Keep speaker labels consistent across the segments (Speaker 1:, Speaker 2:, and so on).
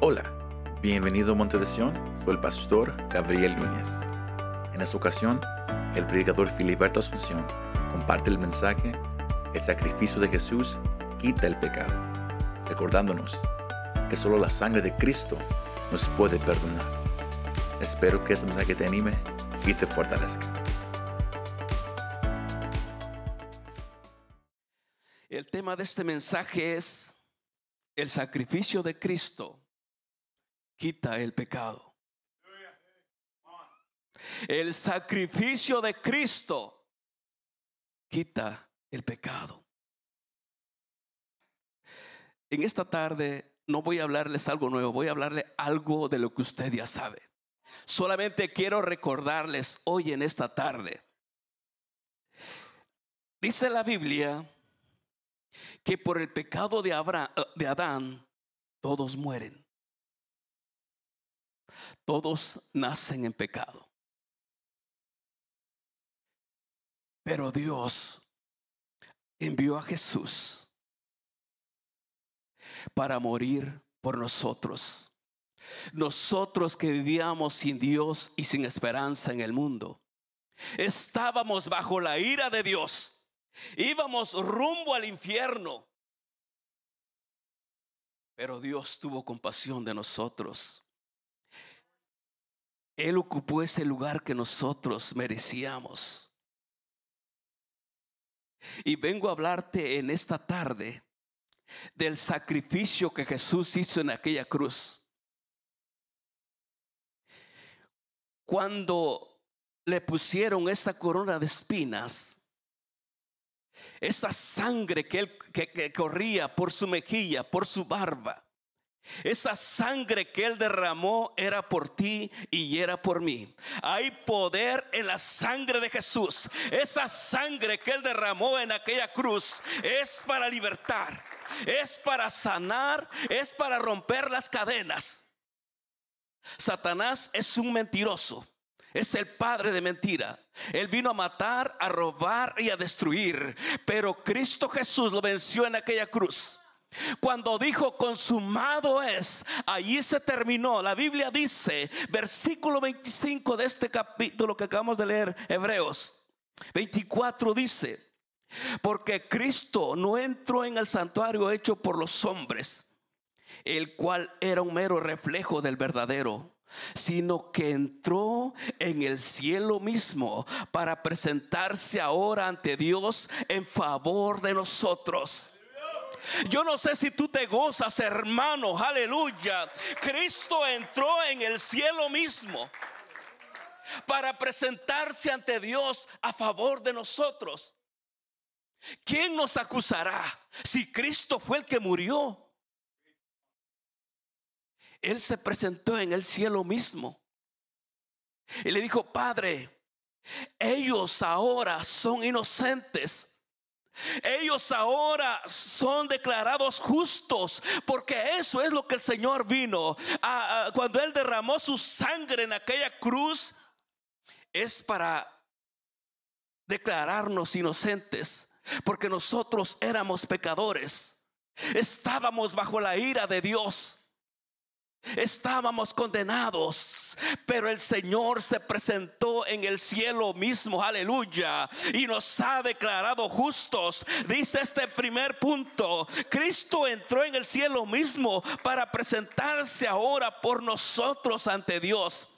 Speaker 1: Hola, bienvenido a Monte de soy el pastor Gabriel Núñez. En esta ocasión, el predicador Filiberto Asunción comparte el mensaje El sacrificio de Jesús quita el pecado, recordándonos que solo la sangre de Cristo nos puede perdonar. Espero que este mensaje te anime y te fortalezca.
Speaker 2: El tema de este mensaje es el sacrificio de Cristo quita el pecado. El sacrificio de Cristo quita el pecado. En esta tarde no voy a hablarles algo nuevo, voy a hablarle algo de lo que usted ya sabe. Solamente quiero recordarles hoy en esta tarde. Dice la Biblia que por el pecado de, de Adán todos mueren. Todos nacen en pecado. Pero Dios envió a Jesús para morir por nosotros. Nosotros que vivíamos sin Dios y sin esperanza en el mundo. Estábamos bajo la ira de Dios. Íbamos rumbo al infierno. Pero Dios tuvo compasión de nosotros él ocupó ese lugar que nosotros merecíamos. Y vengo a hablarte en esta tarde del sacrificio que Jesús hizo en aquella cruz. Cuando le pusieron esa corona de espinas, esa sangre que, que corría por su mejilla, por su barba, esa sangre que Él derramó era por ti y era por mí. Hay poder en la sangre de Jesús. Esa sangre que Él derramó en aquella cruz es para libertar, es para sanar, es para romper las cadenas. Satanás es un mentiroso. Es el padre de mentira. Él vino a matar, a robar y a destruir. Pero Cristo Jesús lo venció en aquella cruz. Cuando dijo consumado es, allí se terminó. La Biblia dice, versículo 25 de este capítulo que acabamos de leer, Hebreos 24 dice, porque Cristo no entró en el santuario hecho por los hombres, el cual era un mero reflejo del verdadero sino que entró en el cielo mismo para presentarse ahora ante Dios en favor de nosotros. Yo no sé si tú te gozas, hermano, aleluya. Cristo entró en el cielo mismo para presentarse ante Dios a favor de nosotros. ¿Quién nos acusará si Cristo fue el que murió? Él se presentó en el cielo mismo y le dijo, Padre, ellos ahora son inocentes ellos ahora son declarados justos porque eso es lo que el Señor vino. cuando Él derramó su sangre en aquella cruz, es para declararnos inocentes porque nosotros éramos pecadores. Estábamos bajo la ira de Dios. Estábamos condenados, pero el Señor se presentó en el cielo mismo, aleluya, y nos ha declarado justos. Dice este primer punto, Cristo entró en el cielo mismo para presentarse ahora por nosotros ante Dios.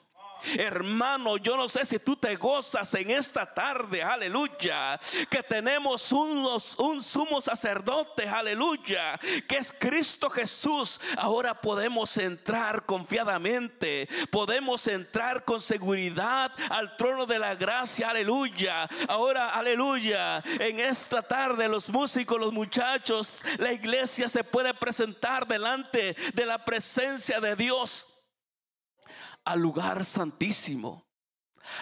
Speaker 2: Hermano, yo no sé si tú te gozas en esta tarde, aleluya, que tenemos unos, un sumo sacerdote, aleluya, que es Cristo Jesús. Ahora podemos entrar confiadamente, podemos entrar con seguridad al trono de la gracia, aleluya. Ahora, aleluya, en esta tarde los músicos, los muchachos, la iglesia se puede presentar delante de la presencia de Dios al lugar santísimo.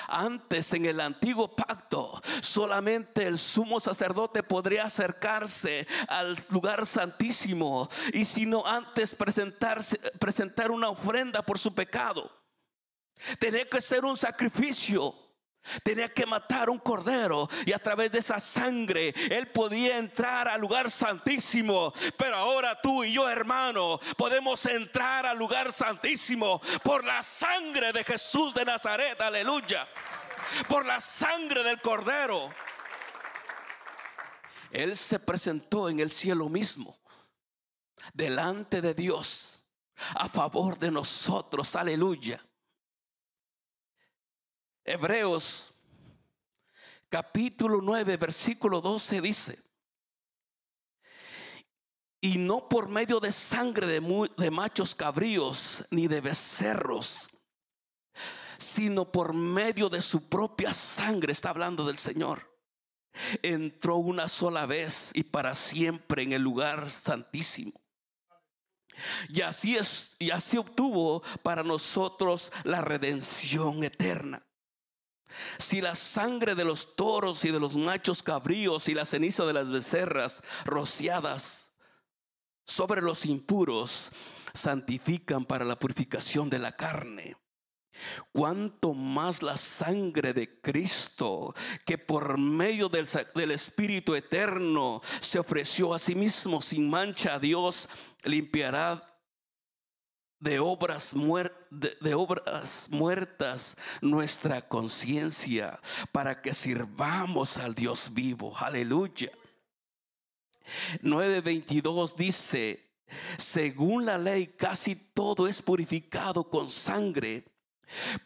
Speaker 2: Antes en el antiguo pacto solamente el sumo sacerdote podría acercarse al lugar santísimo y si no antes presentarse, presentar una ofrenda por su pecado. Tenía que ser un sacrificio. Tenía que matar un cordero y a través de esa sangre él podía entrar al lugar santísimo. Pero ahora tú y yo, hermano, podemos entrar al lugar santísimo por la sangre de Jesús de Nazaret. Aleluya. Por la sangre del cordero. Él se presentó en el cielo mismo, delante de Dios, a favor de nosotros. Aleluya. Hebreos capítulo 9, versículo 12 dice, y no por medio de sangre de, de, machos cabríos ni de becerros, sino por medio de su propia sangre, está hablando del Señor. Entró una sola vez y para siempre en el lugar santísimo. Y así es, y así obtuvo para nosotros la redención eterna. Si la sangre de los toros y de los machos cabríos y la ceniza de las becerras rociadas sobre los impuros santifican para la purificación de la carne, cuanto más la sangre de Cristo, que por medio del, del, Espíritu Eterno se ofreció a sí mismo sin mancha a Dios, limpiará de obras, de, obras muertas nuestra conciencia para que sirvamos al Dios vivo. Aleluya. 9.22 dice, según la ley casi todo es purificado con sangre,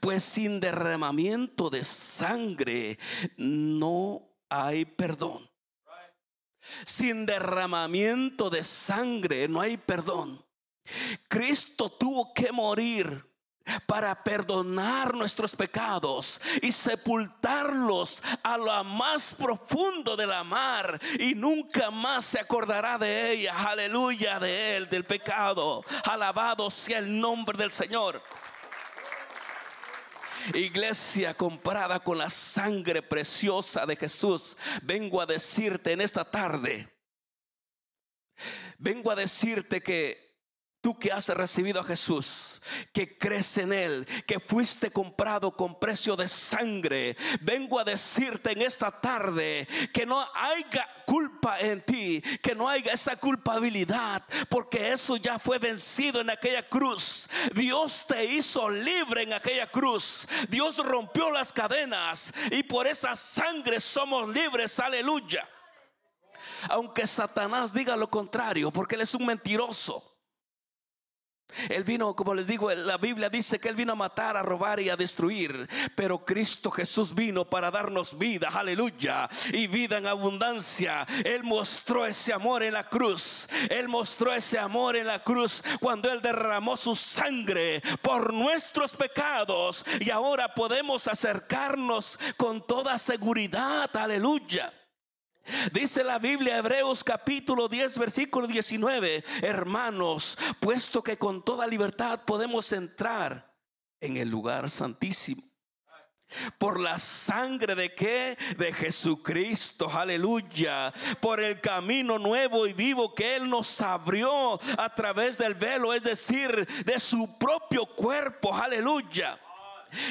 Speaker 2: pues sin derramamiento de sangre no hay perdón. Sin derramamiento de sangre no hay perdón. Cristo tuvo que morir para perdonar nuestros pecados y sepultarlos a lo más profundo de la mar y nunca más se acordará de ella. Aleluya de él, del pecado. Alabado sea el nombre del Señor. Iglesia comparada con la sangre preciosa de Jesús, vengo a decirte en esta tarde, vengo a decirte que Tú que has recibido a Jesús, que crees en Él, que fuiste comprado con precio de sangre, vengo a decirte en esta tarde que no haya culpa en ti, que no haya esa culpabilidad, porque eso ya fue vencido en aquella cruz. Dios te hizo libre en aquella cruz. Dios rompió las cadenas y por esa sangre somos libres. Aleluya. Aunque Satanás diga lo contrario, porque él es un mentiroso. Él vino, como les digo, la Biblia dice que Él vino a matar, a robar y a destruir. Pero Cristo Jesús vino para darnos vida, aleluya, y vida en abundancia. Él mostró ese amor en la cruz. Él mostró ese amor en la cruz cuando Él derramó su sangre por nuestros pecados. Y ahora podemos acercarnos con toda seguridad, aleluya. Dice la Biblia, Hebreos capítulo 10, versículo 19, hermanos, puesto que con toda libertad podemos entrar en el lugar santísimo. Por la sangre de qué? De Jesucristo, aleluya. Por el camino nuevo y vivo que Él nos abrió a través del velo, es decir, de su propio cuerpo, aleluya.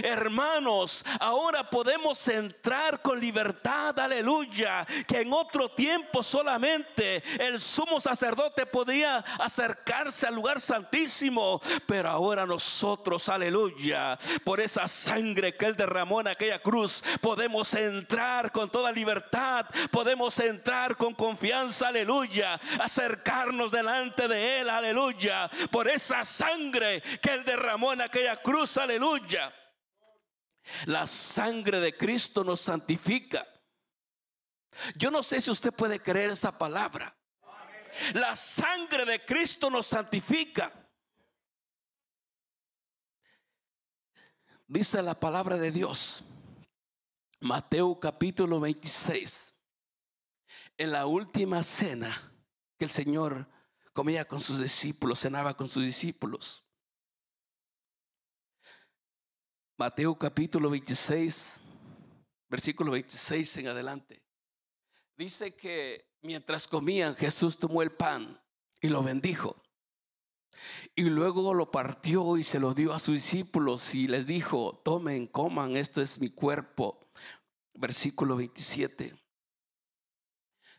Speaker 2: Hermanos, ahora podemos entrar con libertad, aleluya, que en otro tiempo solamente el sumo sacerdote podía acercarse al lugar santísimo, pero ahora nosotros, aleluya, por esa sangre que él derramó en aquella cruz, podemos entrar con toda libertad, podemos entrar con confianza, aleluya, acercarnos delante de él, aleluya, por esa sangre que él derramó en aquella cruz, aleluya. La sangre de Cristo nos santifica. Yo no sé si usted puede creer esa palabra. La sangre de Cristo nos santifica. Dice la palabra de Dios. Mateo capítulo 26. En la última cena que el Señor comía con sus discípulos, cenaba con sus discípulos. Mateo capítulo 26, versículo 26 en adelante. Dice que mientras comían, Jesús tomó el pan y lo bendijo. Y luego lo partió y se lo dio a sus discípulos y les dijo, tomen, coman, esto es mi cuerpo. versículo 27.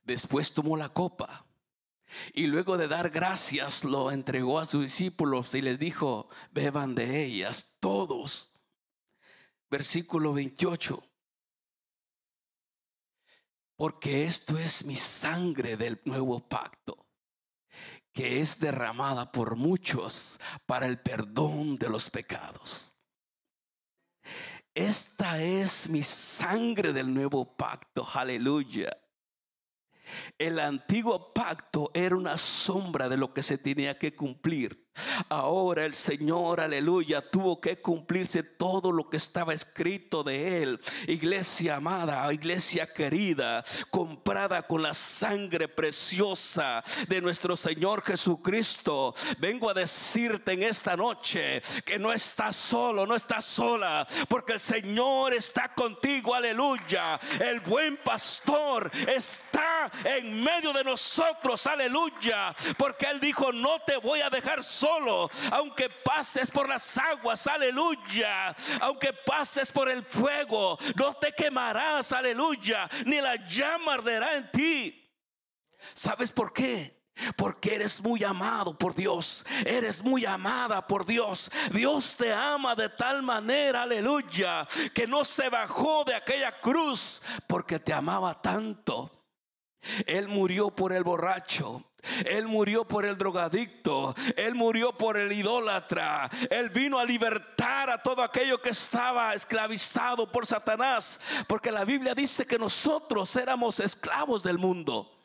Speaker 2: Después tomó la copa y luego de dar gracias lo entregó a sus discípulos y les dijo, beban de ellas todos. Versículo 28. Porque esto es mi sangre del nuevo pacto, que es derramada por muchos para el perdón de los pecados. Esta es mi sangre del nuevo pacto, aleluya. El antiguo pacto era una sombra de lo que se tenía que cumplir. Ahora el Señor, aleluya, tuvo que cumplirse todo lo que estaba escrito de él. Iglesia amada, iglesia querida, comprada con la sangre preciosa de nuestro Señor Jesucristo. Vengo a decirte en esta noche que no estás solo, no estás sola, porque el Señor está contigo, aleluya. El buen pastor está en medio de nosotros, aleluya, porque Él dijo, no te voy a dejar aunque pases por las aguas, aleluya, aunque pases por el fuego, no te quemarás, aleluya, ni la llama arderá en ti. ¿Sabes por qué? Porque eres muy amado por Dios. Eres muy amada por Dios. Dios te ama de tal manera, aleluya, que no se bajó de aquella cruz porque te amaba tanto. Él murió por el borracho. Él murió por el drogadicto. Él murió por el idólatra. Él vino a libertar a todo aquello que estaba esclavizado por Satanás. Porque la Biblia dice que nosotros éramos esclavos del mundo.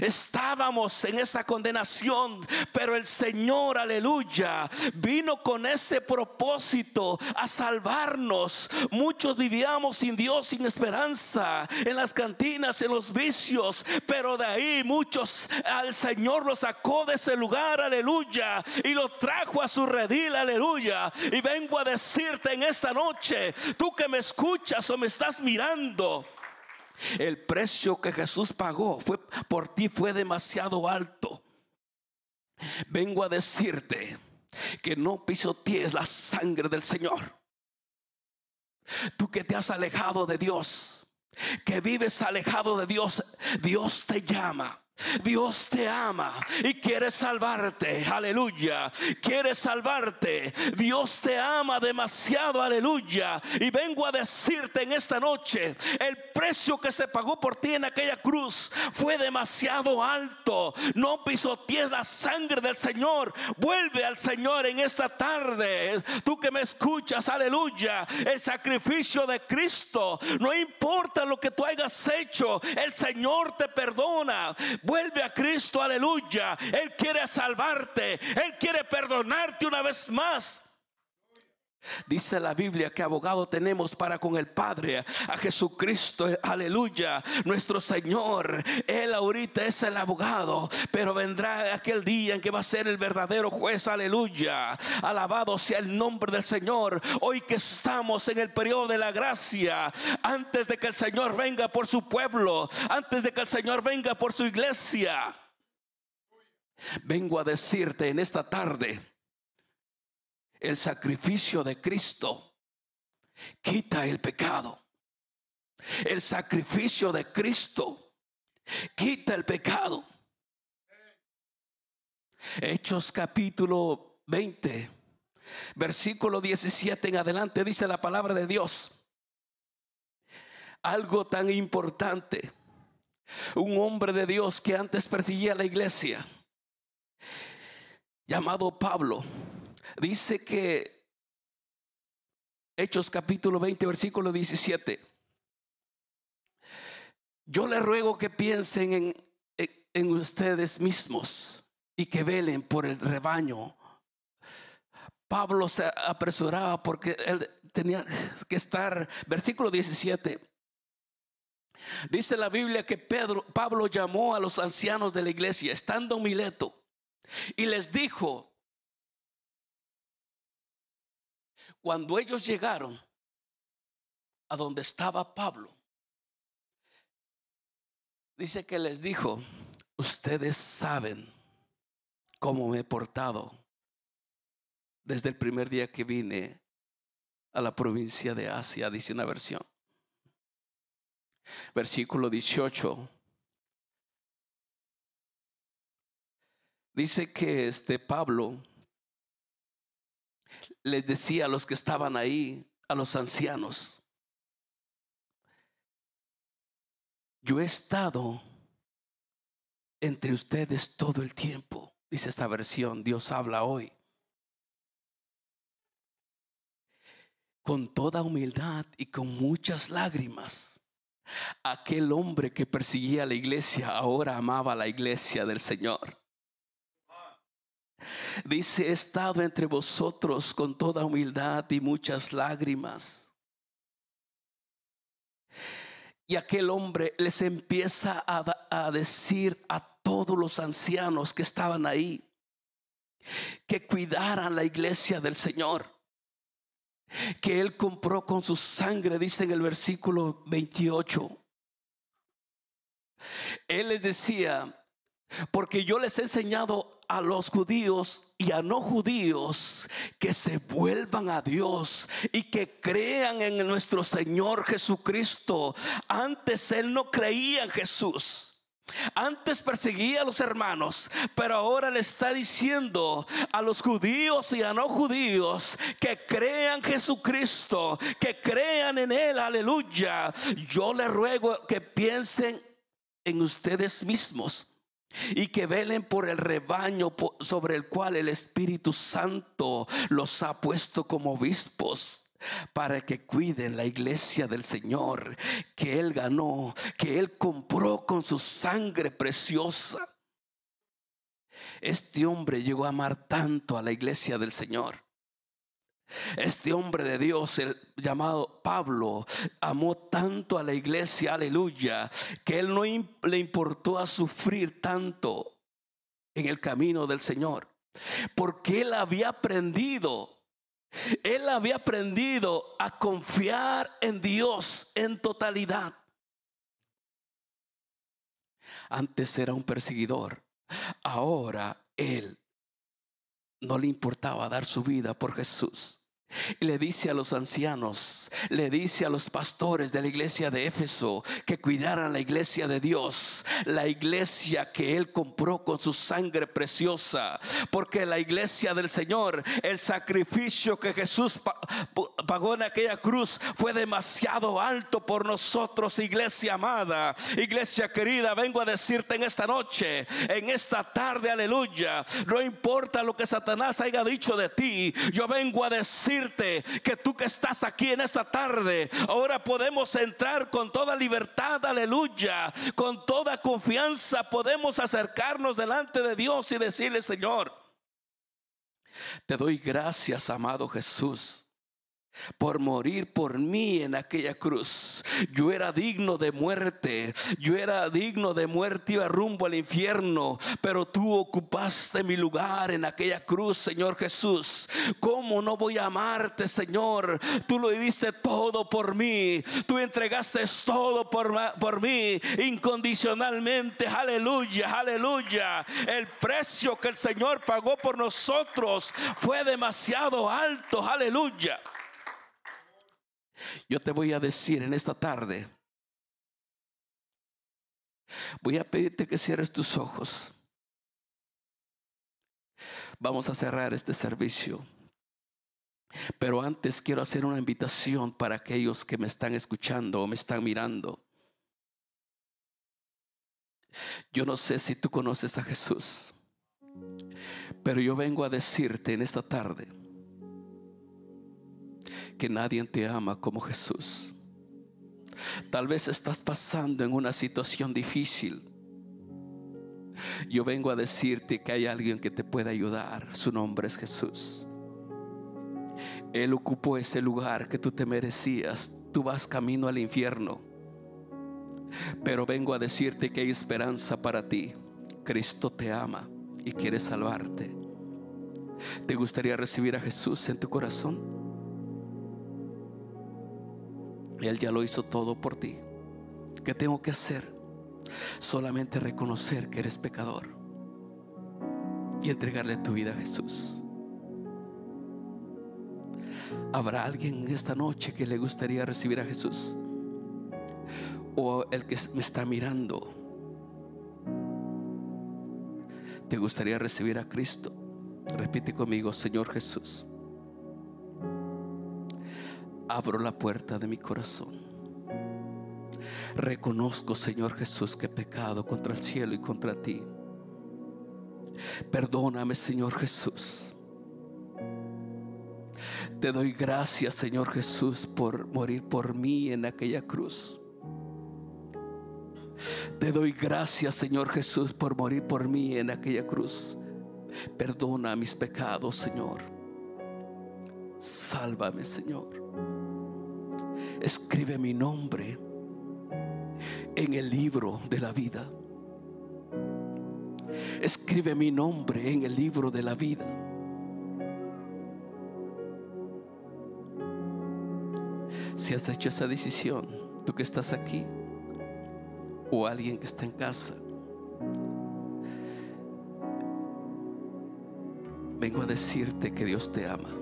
Speaker 2: Estábamos en esa condenación, pero el Señor, aleluya, vino con ese propósito a salvarnos. Muchos vivíamos sin Dios, sin esperanza, en las cantinas, en los vicios, pero de ahí muchos al Señor los sacó de ese lugar, aleluya, y lo trajo a su redil, aleluya. Y vengo a decirte en esta noche, tú que me escuchas o me estás mirando, el precio que Jesús pagó fue, por ti fue demasiado alto. Vengo a decirte que no pisotees la sangre del Señor. Tú que te has alejado de Dios, que vives alejado de Dios, Dios te llama Dios te ama y quiere salvarte. Aleluya. Quiere salvarte. Dios te ama demasiado. Aleluya. Y vengo a decirte en esta noche, el precio que se pagó por ti en aquella cruz fue demasiado alto. No pisotees la sangre del Señor. Vuelve al Señor en esta tarde. Tú que me escuchas, aleluya. El sacrificio de Cristo. No importa lo que tú hayas hecho. El Señor te perdona. Vuelve a Cristo, aleluya. Él quiere salvarte. Él quiere perdonarte una vez más. Dice la Biblia que abogado tenemos para con el Padre, a Jesucristo, aleluya, nuestro Señor. Él ahorita es el abogado, pero vendrá aquel día en que va a ser el verdadero juez, aleluya. Alabado sea el nombre del Señor. Hoy que estamos en el periodo de la gracia, antes de que el Señor venga por su pueblo, antes de que el Señor venga por su iglesia. Vengo a decirte en esta tarde el sacrificio de Cristo quita el pecado. El sacrificio de Cristo quita el pecado. Hechos capítulo 20, versículo 17 en adelante dice la palabra de Dios. Algo tan importante. Un hombre de Dios que antes perseguía la iglesia, llamado Pablo, Dice que Hechos capítulo 20, versículo 17. Yo le ruego que piensen en, ustedes mismos y que velen por el rebaño. Pablo se apresuraba porque él tenía que estar, versículo 17. Dice la Biblia que Pedro, Pablo llamó a los ancianos de la iglesia, estando en Mileto, y les dijo, Cuando ellos llegaron a donde estaba Pablo, dice que les dijo, ustedes saben cómo me he portado desde el primer día que vine a la provincia de Asia, dice una versión. versículo 18. Dice que este Pablo les decía a los que estaban ahí, a los ancianos, yo he estado entre ustedes todo el tiempo, dice esta versión, Dios habla hoy. Con toda humildad y con muchas lágrimas Aquel hombre que perseguía a la iglesia ahora amaba a la iglesia del Señor. Dice, he estado entre vosotros con toda humildad y muchas lágrimas. Y aquel hombre les empieza a, decir a todos los ancianos que estaban ahí que cuidaran la iglesia del Señor que Él compró con su sangre, dice en el versículo 28. Él les decía, porque yo les he enseñado a los judíos y a no judíos que se vuelvan a Dios y que crean en nuestro Señor Jesucristo. Antes Él no creía en Jesús. Antes perseguía a los hermanos, pero ahora le está diciendo a los judíos y a no judíos que crean Jesucristo, que crean en Él, aleluya. Yo le ruego que piensen en ustedes mismos y que velen por el rebaño sobre el cual el Espíritu Santo los ha puesto como obispos para que cuiden la iglesia del Señor que Él ganó, que Él compró con su sangre preciosa. Este hombre llegó a amar tanto a la iglesia del Señor. Este hombre de Dios, el llamado Pablo, amó tanto a la iglesia, aleluya, que él no le importó a sufrir tanto en el camino del Señor, porque él había aprendido él había aprendido a confiar en Dios en totalidad. Antes era un perseguidor. Ahora él no le importaba dar su vida por Jesús. Le dice a los ancianos, le dice a los pastores de la iglesia de Éfeso que cuidaran la iglesia de Dios, la iglesia que Él compró con su sangre preciosa, porque la iglesia del Señor, el sacrificio que Jesús pagó en aquella cruz fue demasiado alto por nosotros, iglesia amada, iglesia querida, vengo a decirte en esta noche, en esta tarde, aleluya, no importa lo que Satanás haya dicho de ti, yo vengo a decir que tú que estás aquí en esta tarde, ahora podemos entrar con toda libertad, aleluya, con toda confianza, podemos acercarnos delante de Dios y decirle, Señor, te doy gracias, amado Jesús por morir por mí en aquella cruz. Yo era digno de muerte, yo era digno de muerte, iba rumbo al infierno, pero tú ocupaste mi lugar en aquella cruz, Señor Jesús. ¿Cómo no voy a amarte, Señor? Tú lo diste todo por mí, tú entregaste todo por, por mí incondicionalmente, aleluya, aleluya. El precio que el Señor pagó por nosotros fue demasiado alto, aleluya. Yo te voy a decir en esta tarde, voy a pedirte que cierres tus ojos. Vamos a cerrar este servicio. Pero antes quiero hacer una invitación para aquellos que me están escuchando o me están mirando. Yo no sé si tú conoces a Jesús, pero yo vengo a decirte en esta tarde que nadie te ama como Jesús. Tal vez estás pasando en una situación difícil. Yo vengo a decirte que hay alguien que te puede ayudar. Su nombre es Jesús. Él ocupó ese lugar que tú te merecías. Tú vas camino al infierno. Pero vengo a decirte que hay esperanza para ti. Cristo te ama y quiere salvarte. ¿Te gustaría recibir a Jesús en tu corazón? Él ya lo hizo todo por ti. ¿Qué tengo que hacer? Solamente reconocer que eres pecador y entregarle tu vida a Jesús. ¿Habrá alguien esta noche que le gustaría recibir a Jesús? o el que me está mirando, ¿te gustaría recibir a Cristo? Repite conmigo, Señor Jesús, abro la puerta de mi corazón. Reconozco, Señor Jesús, que he pecado contra el cielo y contra ti. Perdóname, Señor Jesús. Te doy gracias, Señor Jesús, por morir por mí en aquella cruz. Te doy gracias, Señor Jesús, por morir por mí en aquella cruz. Perdona mis pecados, Señor. Sálvame, Señor. Escribe mi nombre en el libro de la vida. Escribe mi nombre en el libro de la vida. Si has hecho esa decisión, tú que estás aquí o alguien que está en casa, vengo a decirte que Dios te ama